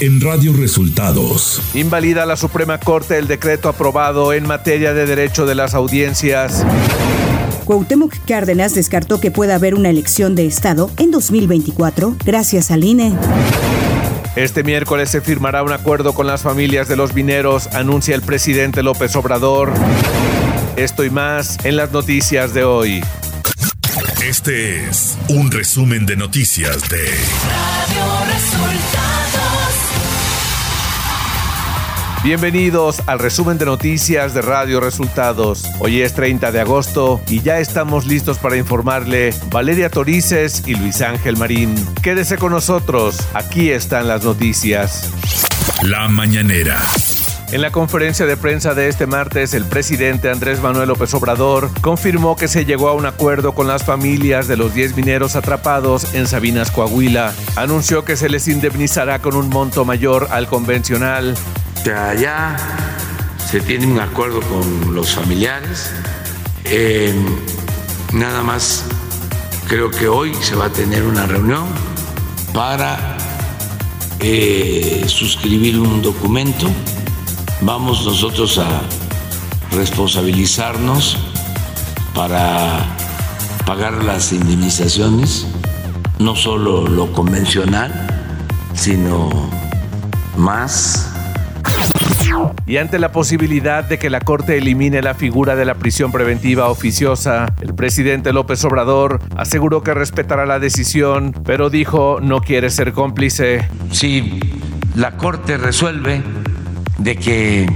en Radio Resultados. Invalida la Suprema Corte el decreto aprobado en materia de derecho de las audiencias. Cuauhtémoc Cárdenas descartó que pueda haber una elección de Estado en 2024 gracias al INE. Este miércoles se firmará un acuerdo con las familias de los mineros, anuncia el presidente López Obrador. Esto y más en las noticias de hoy. Este es un resumen de noticias de Radio Resultados. Bienvenidos al resumen de noticias de Radio Resultados. Hoy es 30 de agosto y ya estamos listos para informarle Valeria Torices y Luis Ángel Marín. Quédese con nosotros, aquí están las noticias. La mañanera. En la conferencia de prensa de este martes, el presidente Andrés Manuel López Obrador confirmó que se llegó a un acuerdo con las familias de los 10 mineros atrapados en Sabinas, Coahuila. Anunció que se les indemnizará con un monto mayor al convencional. Ya se tiene un acuerdo con los familiares. Eh, nada más creo que hoy se va a tener una reunión para eh, suscribir un documento vamos nosotros a responsabilizarnos para pagar las indemnizaciones, no solo lo convencional, sino más. Y ante la posibilidad de que la Corte elimine la figura de la prisión preventiva oficiosa, el presidente López Obrador aseguró que respetará la decisión, pero dijo no quiere ser cómplice. Si la Corte resuelve de que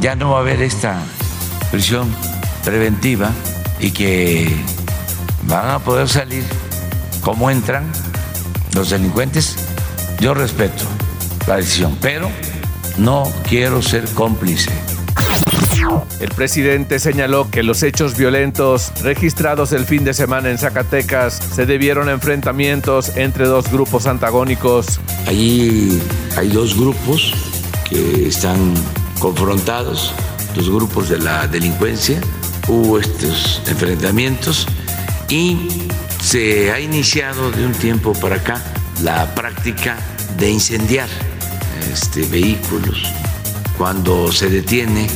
ya no va a haber esta prisión preventiva y que van a poder salir como entran los delincuentes, yo respeto la decisión, pero no quiero ser cómplice. El presidente señaló que los hechos violentos registrados el fin de semana en Zacatecas se debieron a enfrentamientos entre dos grupos antagónicos. Allí hay dos grupos que están confrontados los grupos de la delincuencia, hubo estos enfrentamientos y se ha iniciado de un tiempo para acá la práctica de incendiar este, vehículos cuando se detiene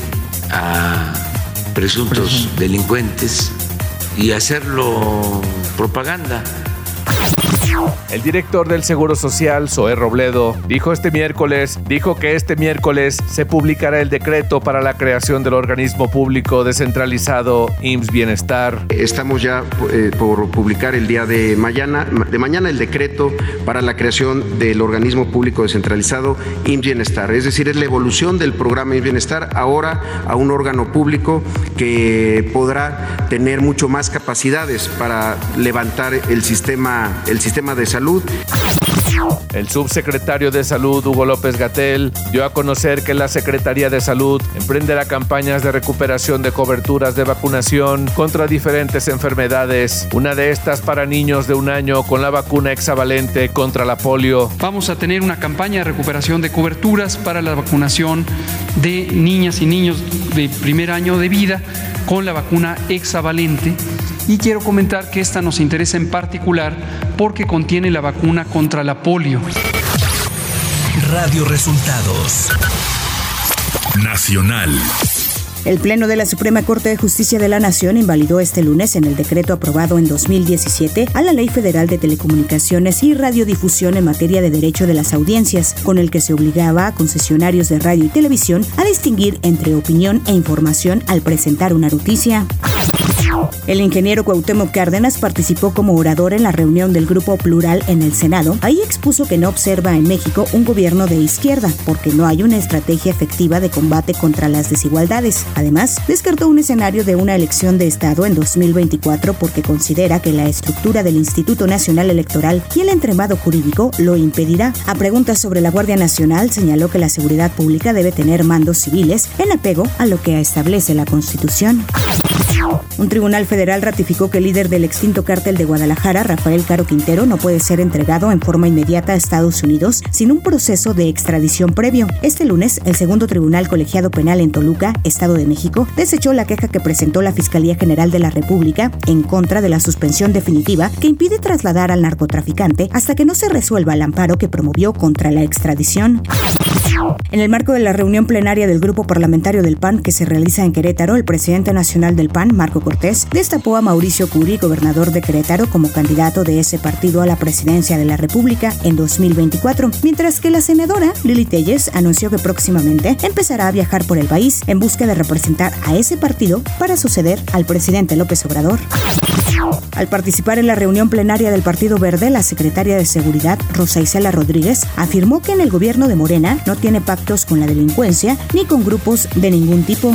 a presuntos delincuentes y hacerlo propaganda el director del Seguro Social, Zoé Robledo, dijo este miércoles, dijo que este miércoles se publicará el decreto para la creación del organismo público descentralizado IMSS Bienestar. Estamos ya eh, por publicar el día de mañana, de mañana el decreto para la creación del organismo público descentralizado IMSS Bienestar. Es decir, es la evolución del programa IMSS Bienestar ahora a un órgano público que podrá tener mucho más capacidades para levantar el sistema, el sistema de salud. El subsecretario de Salud, Hugo López Gatel, dio a conocer que la Secretaría de Salud emprenderá campañas de recuperación de coberturas de vacunación contra diferentes enfermedades, una de estas para niños de un año con la vacuna hexavalente contra la polio. Vamos a tener una campaña de recuperación de coberturas para la vacunación de niñas y niños de primer año de vida con la vacuna hexavalente y quiero comentar que esta nos interesa en particular porque contiene la vacuna contra la polio. Radio Resultados Nacional. El Pleno de la Suprema Corte de Justicia de la Nación invalidó este lunes en el decreto aprobado en 2017 a la Ley Federal de Telecomunicaciones y Radiodifusión en materia de derecho de las audiencias, con el que se obligaba a concesionarios de radio y televisión a distinguir entre opinión e información al presentar una noticia. El ingeniero Cuauhtémoc Cárdenas participó como orador en la reunión del Grupo Plural en el Senado. Ahí expuso que no observa en México un gobierno de izquierda porque no hay una estrategia efectiva de combate contra las desigualdades. Además, descartó un escenario de una elección de Estado en 2024 porque considera que la estructura del Instituto Nacional Electoral y el entremado jurídico lo impedirá. A preguntas sobre la Guardia Nacional, señaló que la seguridad pública debe tener mandos civiles en apego a lo que establece la Constitución. Un tribunal federal ratificó que el líder del extinto cártel de Guadalajara, Rafael Caro Quintero, no puede ser entregado en forma inmediata a Estados Unidos sin un proceso de extradición previo. Este lunes, el segundo tribunal colegiado penal en Toluca, Estado de México, desechó la queja que presentó la Fiscalía General de la República en contra de la suspensión definitiva que impide trasladar al narcotraficante hasta que no se resuelva el amparo que promovió contra la extradición. En el marco de la reunión plenaria del Grupo Parlamentario del PAN que se realiza en Querétaro, el presidente nacional del PAN, Marco Cortés, destapó a Mauricio Curi, gobernador de Querétaro, como candidato de ese partido a la presidencia de la República en 2024, mientras que la senadora Lili Telles anunció que próximamente empezará a viajar por el país en busca de representar a ese partido para suceder al presidente López Obrador. Al participar en la reunión plenaria del Partido Verde, la secretaria de Seguridad, Rosa Isela Rodríguez, afirmó que en el gobierno de Morena no tiene pactos con la delincuencia ni con grupos de ningún tipo.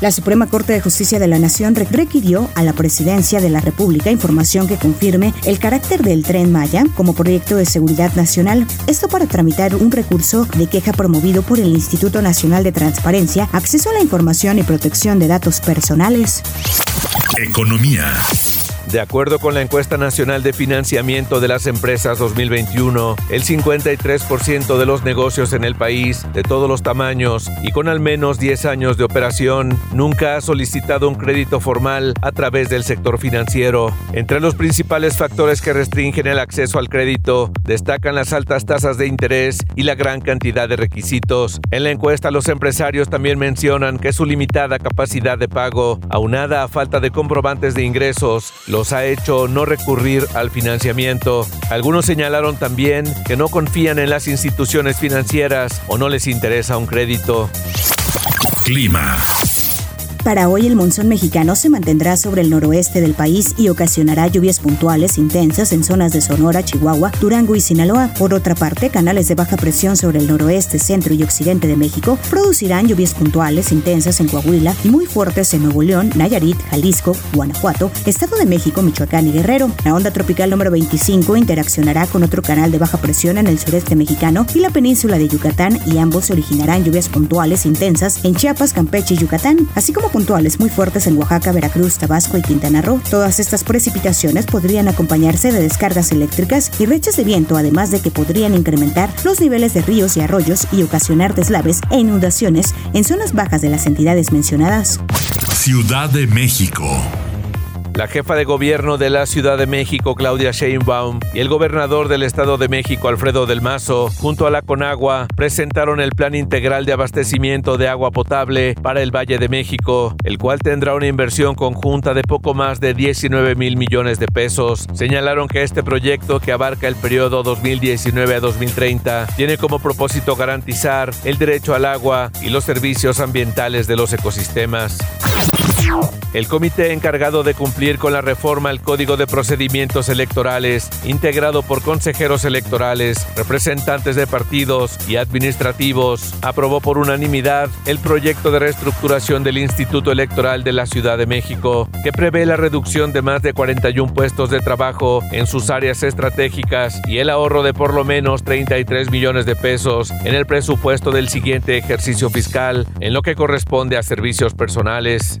La Suprema Corte de Justicia de la Nación requirió a la Presidencia de la República información que confirme el carácter del tren Maya como proyecto de seguridad nacional. Esto para tramitar un recurso de queja promovido por el Instituto Nacional de Transparencia, Acceso a la Información y Protección de Datos Personales. Economía. De acuerdo con la encuesta nacional de financiamiento de las empresas 2021, el 53% de los negocios en el país, de todos los tamaños y con al menos 10 años de operación, nunca ha solicitado un crédito formal a través del sector financiero. Entre los principales factores que restringen el acceso al crédito, destacan las altas tasas de interés y la gran cantidad de requisitos. En la encuesta, los empresarios también mencionan que su limitada capacidad de pago, aunada a falta de comprobantes de ingresos, los ha hecho no recurrir al financiamiento. Algunos señalaron también que no confían en las instituciones financieras o no les interesa un crédito. Clima. Para hoy el monzón mexicano se mantendrá sobre el noroeste del país y ocasionará lluvias puntuales intensas en zonas de Sonora, Chihuahua, Durango y Sinaloa. Por otra parte, canales de baja presión sobre el noroeste, centro y occidente de México producirán lluvias puntuales intensas en Coahuila y muy fuertes en Nuevo León, Nayarit, Jalisco, Guanajuato, Estado de México, Michoacán y Guerrero. La onda tropical número 25 interaccionará con otro canal de baja presión en el sureste mexicano y la península de Yucatán y ambos originarán lluvias puntuales intensas en Chiapas, Campeche y Yucatán, así como puntuales muy fuertes en Oaxaca, Veracruz, Tabasco y Quintana Roo. Todas estas precipitaciones podrían acompañarse de descargas eléctricas y rechas de viento, además de que podrían incrementar los niveles de ríos y arroyos y ocasionar deslaves e inundaciones en zonas bajas de las entidades mencionadas. Ciudad de México. La jefa de gobierno de la Ciudad de México, Claudia Sheinbaum, y el gobernador del Estado de México, Alfredo del Mazo, junto a la Conagua, presentaron el Plan Integral de Abastecimiento de Agua Potable para el Valle de México, el cual tendrá una inversión conjunta de poco más de 19 mil millones de pesos. Señalaron que este proyecto, que abarca el periodo 2019 a 2030, tiene como propósito garantizar el derecho al agua y los servicios ambientales de los ecosistemas. El comité encargado de cumplir con la reforma al Código de Procedimientos Electorales, integrado por consejeros electorales, representantes de partidos y administrativos, aprobó por unanimidad el proyecto de reestructuración del Instituto Electoral de la Ciudad de México, que prevé la reducción de más de 41 puestos de trabajo en sus áreas estratégicas y el ahorro de por lo menos 33 millones de pesos en el presupuesto del siguiente ejercicio fiscal, en lo que corresponde a servicios personales.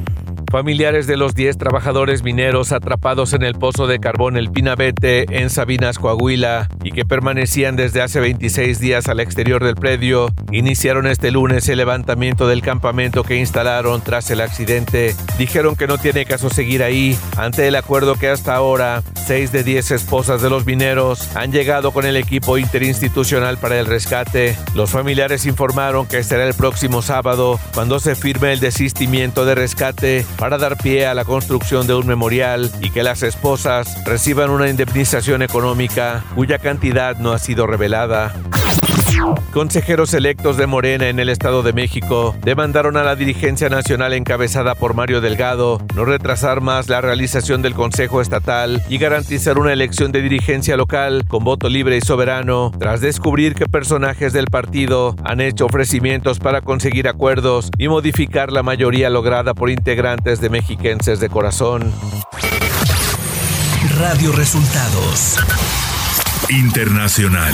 Familiares de los 10 trabajadores mineros atrapados en el pozo de carbón El Pinabete en Sabinas, Coahuila, y que permanecían desde hace 26 días al exterior del predio, iniciaron este lunes el levantamiento del campamento que instalaron tras el accidente. Dijeron que no tiene caso seguir ahí, ante el acuerdo que hasta ahora 6 de 10 esposas de los mineros han llegado con el equipo interinstitucional para el rescate. Los familiares informaron que será el próximo sábado cuando se firme el desistimiento de rescate para dar pie a la construcción de un memorial y que las esposas reciban una indemnización económica cuya cantidad no ha sido revelada. Consejeros electos de Morena en el Estado de México demandaron a la dirigencia nacional encabezada por Mario Delgado no retrasar más la realización del Consejo Estatal y garantizar una elección de dirigencia local con voto libre y soberano, tras descubrir que personajes del partido han hecho ofrecimientos para conseguir acuerdos y modificar la mayoría lograda por integrantes de mexiquenses de corazón. Radio Resultados Internacional.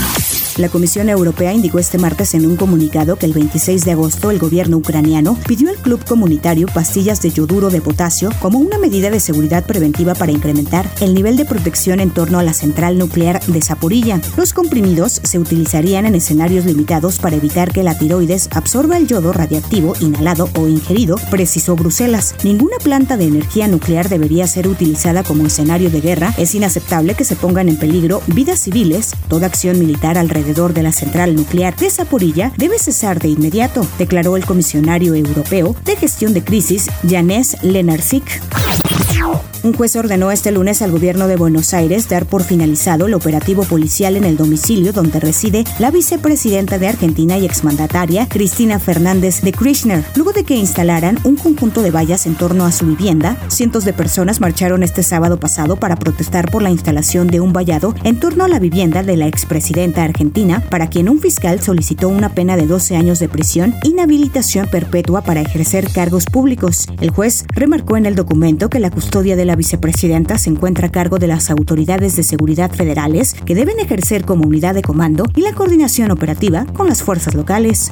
La Comisión Europea indicó este martes en un comunicado que el 26 de agosto el gobierno ucraniano pidió al club comunitario pastillas de yoduro de potasio como una medida de seguridad preventiva para incrementar el nivel de protección en torno a la central nuclear de Zaporilla. Los comprimidos se utilizarían en escenarios limitados para evitar que la tiroides absorba el yodo radiactivo inhalado o ingerido, precisó Bruselas. Ninguna planta de energía nuclear debería ser utilizada como escenario de guerra. Es inaceptable que se pongan en peligro vidas civiles. Toda acción militar alrededor de la central nuclear de Zaporilla debe cesar de inmediato, declaró el comisionario europeo de gestión de crisis, Janés Lenarczyk. Un juez ordenó este lunes al gobierno de Buenos Aires dar por finalizado el operativo policial en el domicilio donde reside la vicepresidenta de Argentina y exmandataria Cristina Fernández de Kirchner. Luego de que instalaran un conjunto de vallas en torno a su vivienda, cientos de personas marcharon este sábado pasado para protestar por la instalación de un vallado en torno a la vivienda de la expresidenta argentina, para quien un fiscal solicitó una pena de 12 años de prisión, inhabilitación perpetua para ejercer cargos públicos. El juez remarcó en el documento que la custodia de la vicepresidenta se encuentra a cargo de las autoridades de seguridad federales que deben ejercer como unidad de comando y la coordinación operativa con las fuerzas locales.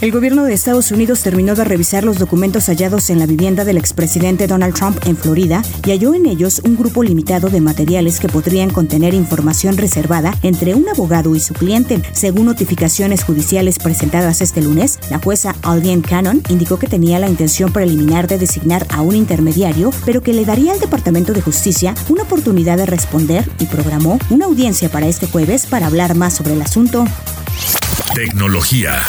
El gobierno de Estados Unidos terminó de revisar los documentos hallados en la vivienda del expresidente Donald Trump en Florida y halló en ellos un grupo limitado de materiales que podrían contener información reservada entre un abogado y su cliente. Según notificaciones judiciales presentadas este lunes, la jueza Aldian Cannon indicó que tenía la intención preliminar de designar a un intermediario, pero que le daría al Departamento de Justicia una oportunidad de responder y programó una audiencia para este jueves para hablar más sobre el asunto. Tecnología.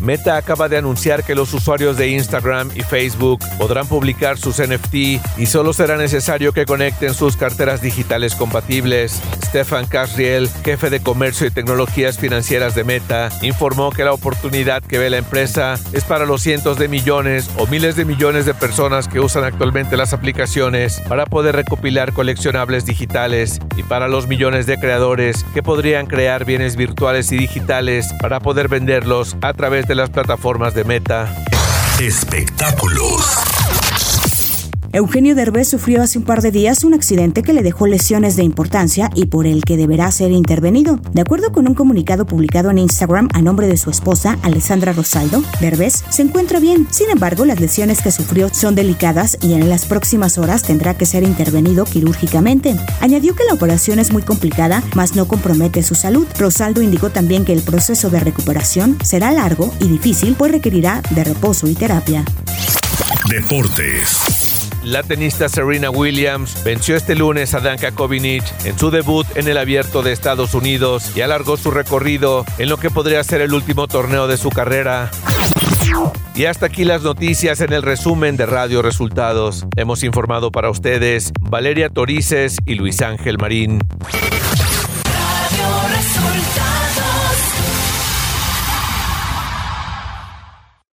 Meta acaba de anunciar que los usuarios de Instagram y Facebook podrán publicar sus NFT y solo será necesario que conecten sus carteras digitales compatibles. Stefan Casriel, jefe de comercio y tecnologías financieras de Meta, informó que la oportunidad que ve la empresa es para los cientos de millones o miles de millones de personas que usan actualmente las aplicaciones para poder recopilar coleccionables digitales y para los millones de creadores que podrían crear bienes virtuales y digitales para poder venderlos a través de de las plataformas de Meta. Espectáculos. Eugenio Derbez sufrió hace un par de días un accidente que le dejó lesiones de importancia y por el que deberá ser intervenido. De acuerdo con un comunicado publicado en Instagram a nombre de su esposa, Alessandra Rosaldo, Derbez se encuentra bien. Sin embargo, las lesiones que sufrió son delicadas y en las próximas horas tendrá que ser intervenido quirúrgicamente. Añadió que la operación es muy complicada, mas no compromete su salud. Rosaldo indicó también que el proceso de recuperación será largo y difícil, pues requerirá de reposo y terapia. Deportes. La tenista Serena Williams venció este lunes a Danka Kovinic en su debut en el Abierto de Estados Unidos y alargó su recorrido en lo que podría ser el último torneo de su carrera. Y hasta aquí las noticias en el resumen de Radio Resultados. Hemos informado para ustedes Valeria Torices y Luis Ángel Marín.